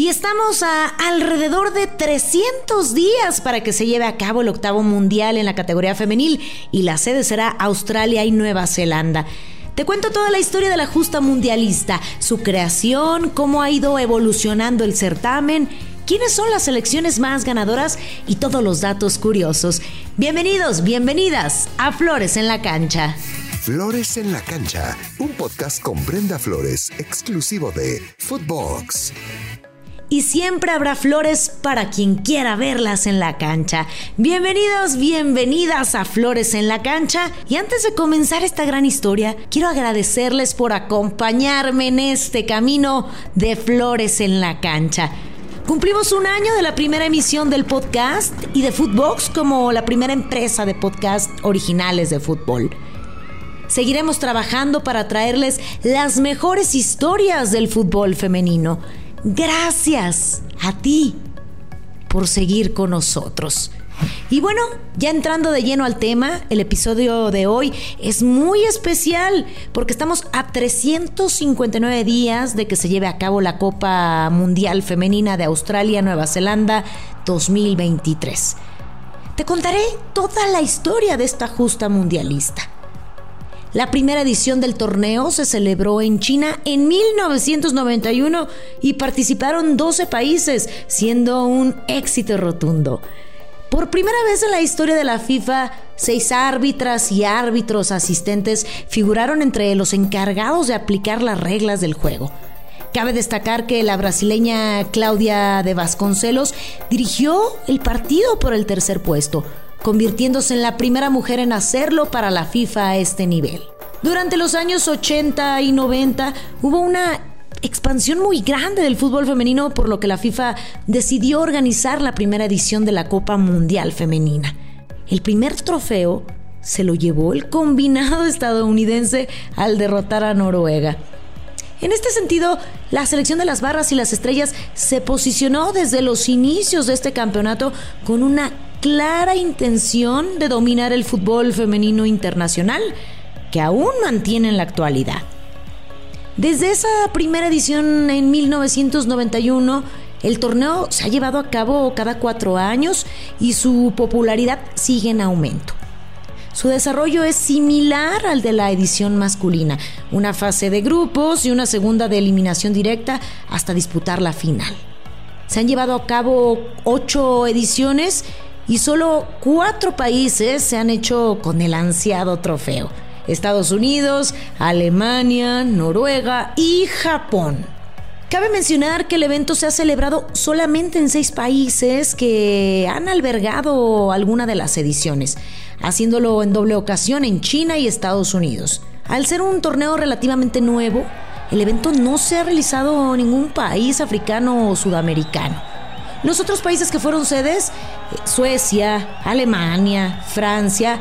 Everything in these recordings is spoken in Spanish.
Y estamos a alrededor de 300 días para que se lleve a cabo el octavo mundial en la categoría femenil y la sede será Australia y Nueva Zelanda. Te cuento toda la historia de la justa mundialista, su creación, cómo ha ido evolucionando el certamen, quiénes son las selecciones más ganadoras y todos los datos curiosos. Bienvenidos, bienvenidas a Flores en la Cancha. Flores en la Cancha, un podcast con Brenda Flores, exclusivo de Footbox y siempre habrá flores para quien quiera verlas en la cancha. Bienvenidos, bienvenidas a Flores en la cancha. Y antes de comenzar esta gran historia, quiero agradecerles por acompañarme en este camino de Flores en la cancha. Cumplimos un año de la primera emisión del podcast y de Footbox como la primera empresa de podcast originales de fútbol. Seguiremos trabajando para traerles las mejores historias del fútbol femenino Gracias a ti por seguir con nosotros. Y bueno, ya entrando de lleno al tema, el episodio de hoy es muy especial porque estamos a 359 días de que se lleve a cabo la Copa Mundial Femenina de Australia-Nueva Zelanda 2023. Te contaré toda la historia de esta justa mundialista. La primera edición del torneo se celebró en China en 1991 y participaron 12 países, siendo un éxito rotundo. Por primera vez en la historia de la FIFA, seis árbitras y árbitros asistentes figuraron entre los encargados de aplicar las reglas del juego. Cabe destacar que la brasileña Claudia de Vasconcelos dirigió el partido por el tercer puesto, convirtiéndose en la primera mujer en hacerlo para la FIFA a este nivel. Durante los años 80 y 90 hubo una expansión muy grande del fútbol femenino, por lo que la FIFA decidió organizar la primera edición de la Copa Mundial Femenina. El primer trofeo se lo llevó el combinado estadounidense al derrotar a Noruega. En este sentido, la selección de las barras y las estrellas se posicionó desde los inicios de este campeonato con una clara intención de dominar el fútbol femenino internacional, que aún mantiene en la actualidad. Desde esa primera edición en 1991, el torneo se ha llevado a cabo cada cuatro años y su popularidad sigue en aumento. Su desarrollo es similar al de la edición masculina, una fase de grupos y una segunda de eliminación directa hasta disputar la final. Se han llevado a cabo ocho ediciones y solo cuatro países se han hecho con el ansiado trofeo. Estados Unidos, Alemania, Noruega y Japón. Cabe mencionar que el evento se ha celebrado solamente en seis países que han albergado alguna de las ediciones, haciéndolo en doble ocasión en China y Estados Unidos. Al ser un torneo relativamente nuevo, el evento no se ha realizado en ningún país africano o sudamericano. Los otros países que fueron sedes, eh, Suecia, Alemania, Francia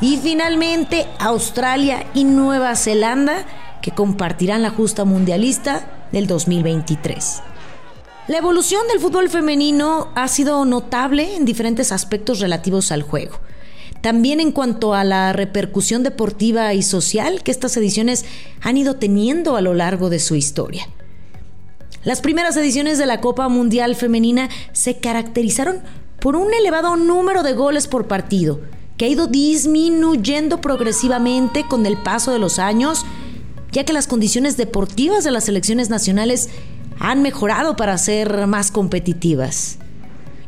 y finalmente Australia y Nueva Zelanda, que compartirán la justa mundialista del 2023. La evolución del fútbol femenino ha sido notable en diferentes aspectos relativos al juego. También en cuanto a la repercusión deportiva y social que estas ediciones han ido teniendo a lo largo de su historia. Las primeras ediciones de la Copa Mundial Femenina se caracterizaron por un elevado número de goles por partido, que ha ido disminuyendo progresivamente con el paso de los años, ya que las condiciones deportivas de las selecciones nacionales han mejorado para ser más competitivas.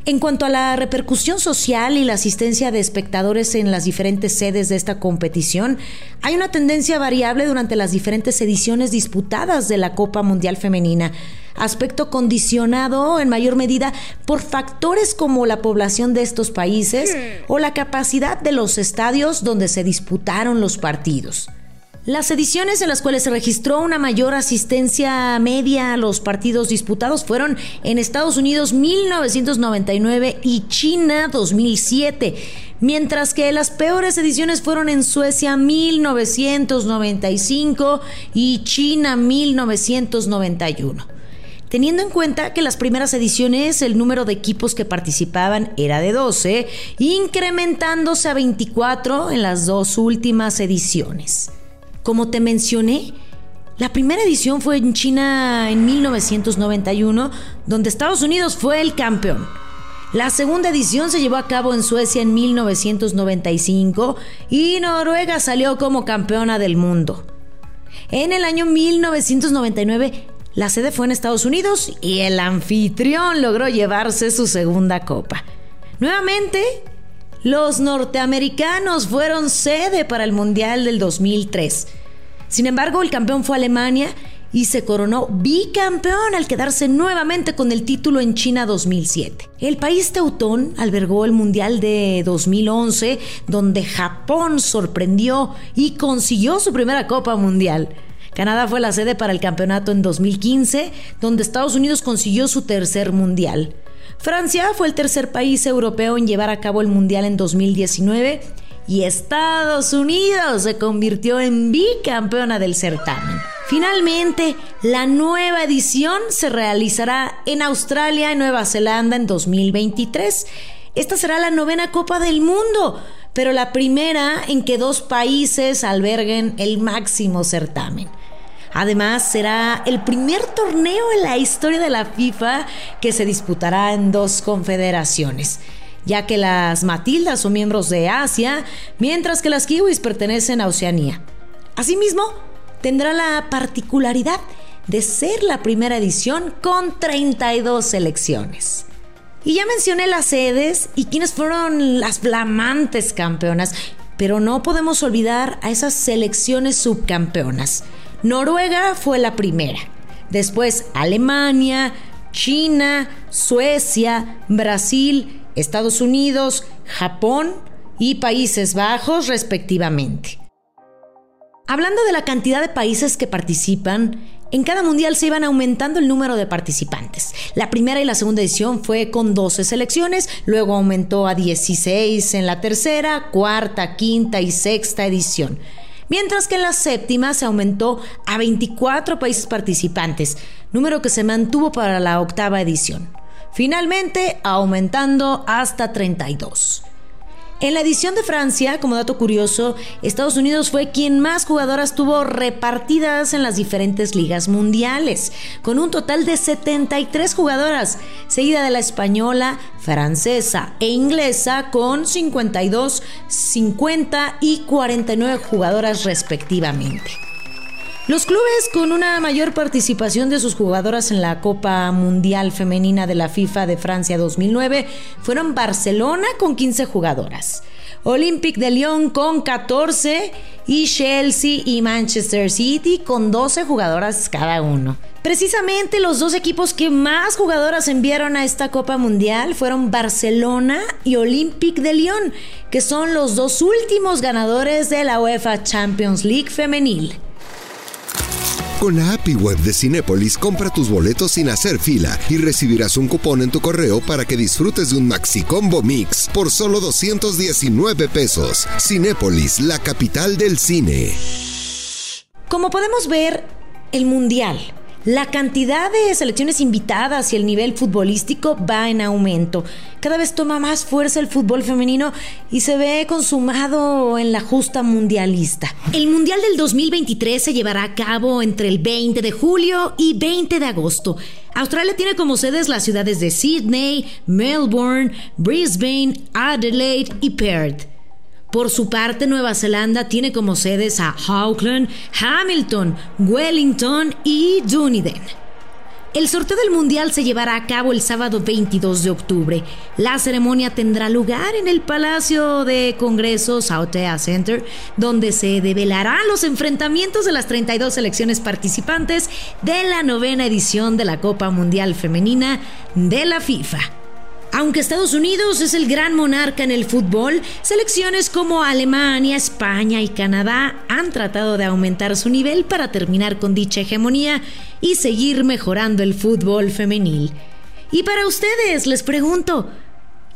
En cuanto a la repercusión social y la asistencia de espectadores en las diferentes sedes de esta competición, hay una tendencia variable durante las diferentes ediciones disputadas de la Copa Mundial Femenina, aspecto condicionado en mayor medida por factores como la población de estos países o la capacidad de los estadios donde se disputaron los partidos. Las ediciones en las cuales se registró una mayor asistencia media a los partidos disputados fueron en Estados Unidos 1999 y China 2007, mientras que las peores ediciones fueron en Suecia 1995 y China 1991. Teniendo en cuenta que las primeras ediciones el número de equipos que participaban era de 12, incrementándose a 24 en las dos últimas ediciones. Como te mencioné, La primera edición fue en China en 1991, donde Estados Unidos fue el campeón. La segunda edición se llevó a cabo en Suecia en 1995 y Noruega salió como campeona del mundo. En el año 1999 la sede fue en Estados Unidos y el anfitrión logró llevarse su segunda copa. Nuevamente, los norteamericanos fueron sede para el Mundial del 2003. Sin embargo, el campeón fue Alemania y se coronó bicampeón al quedarse nuevamente con el título en China 2007. El país teutón albergó el Mundial de 2011, donde Japón sorprendió y consiguió su primera Copa Mundial. Canadá fue la sede para el campeonato en 2015, donde Estados Unidos consiguió su tercer mundial. Francia fue el tercer país europeo en llevar a cabo el mundial en 2019 y Estados Unidos se convirtió en bicampeona del certamen. Finalmente, la nueva edición se realizará en Australia y Nueva Zelanda en 2023. Esta será la novena Copa del Mundo, pero la primera en que dos países alberguen el máximo certamen. Además, será el primer torneo en la historia de la FIFA que se disputará en dos confederaciones, ya que las Matildas son miembros de Asia, mientras que las Kiwis pertenecen a Oceanía. Asimismo, tendrá la particularidad de ser la primera edición con 32 selecciones. Y ya mencioné las sedes y quiénes fueron las flamantes campeonas, pero no podemos olvidar a esas selecciones subcampeonas. Noruega fue la primera. Después Alemania, China, Suecia, Brasil, Estados Unidos, Japón y Países Bajos respectivamente. Hablando de la cantidad de países que participan, en cada mundial se iban aumentando el número de participantes. La primera y la segunda edición fue con 12 selecciones, luego aumentó a 16 en la tercera, cuarta, quinta y sexta edición mientras que en la séptima se aumentó a 24 países participantes, número que se mantuvo para la octava edición, finalmente aumentando hasta 32. En la edición de Francia, como dato curioso, Estados Unidos fue quien más jugadoras tuvo repartidas en las diferentes ligas mundiales, con un total de 73 jugadoras, seguida de la española, francesa e inglesa con 52, 50 y 49 jugadoras respectivamente. Los clubes con una mayor participación de sus jugadoras en la Copa Mundial Femenina de la FIFA de Francia 2009 fueron Barcelona con 15 jugadoras, Olympique de Lyon con 14 y Chelsea y Manchester City con 12 jugadoras cada uno. Precisamente los dos equipos que más jugadoras enviaron a esta Copa Mundial fueron Barcelona y Olympique de Lyon, que son los dos últimos ganadores de la UEFA Champions League femenil. Con la API web de Cinépolis, compra tus boletos sin hacer fila y recibirás un cupón en tu correo para que disfrutes de un Maxi Combo Mix por solo 219 pesos. Cinépolis, la capital del cine. Como podemos ver, el Mundial la cantidad de selecciones invitadas y el nivel futbolístico va en aumento. Cada vez toma más fuerza el fútbol femenino y se ve consumado en la justa mundialista. El Mundial del 2023 se llevará a cabo entre el 20 de julio y 20 de agosto. Australia tiene como sedes las ciudades de Sydney, Melbourne, Brisbane, Adelaide y Perth. Por su parte, Nueva Zelanda tiene como sedes a Auckland, Hamilton, Wellington y Dunedin. El sorteo del Mundial se llevará a cabo el sábado 22 de octubre. La ceremonia tendrá lugar en el Palacio de Congresos Aotea Center, donde se develarán los enfrentamientos de las 32 selecciones participantes de la novena edición de la Copa Mundial Femenina de la FIFA. Aunque Estados Unidos es el gran monarca en el fútbol, selecciones como Alemania, España y Canadá han tratado de aumentar su nivel para terminar con dicha hegemonía y seguir mejorando el fútbol femenil. Y para ustedes les pregunto,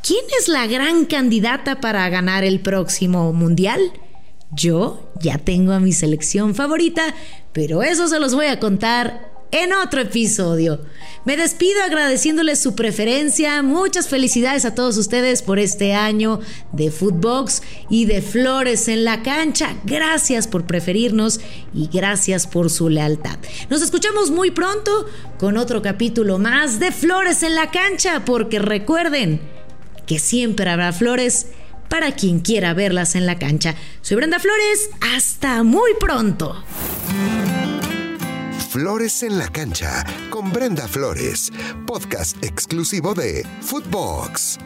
¿quién es la gran candidata para ganar el próximo Mundial? Yo ya tengo a mi selección favorita, pero eso se los voy a contar en otro episodio. Me despido agradeciéndoles su preferencia. Muchas felicidades a todos ustedes por este año de Footbox y de Flores en la cancha. Gracias por preferirnos y gracias por su lealtad. Nos escuchamos muy pronto con otro capítulo más de Flores en la cancha, porque recuerden que siempre habrá flores para quien quiera verlas en la cancha. Soy Brenda Flores, hasta muy pronto. Flores en la cancha con Brenda Flores, podcast exclusivo de Footbox.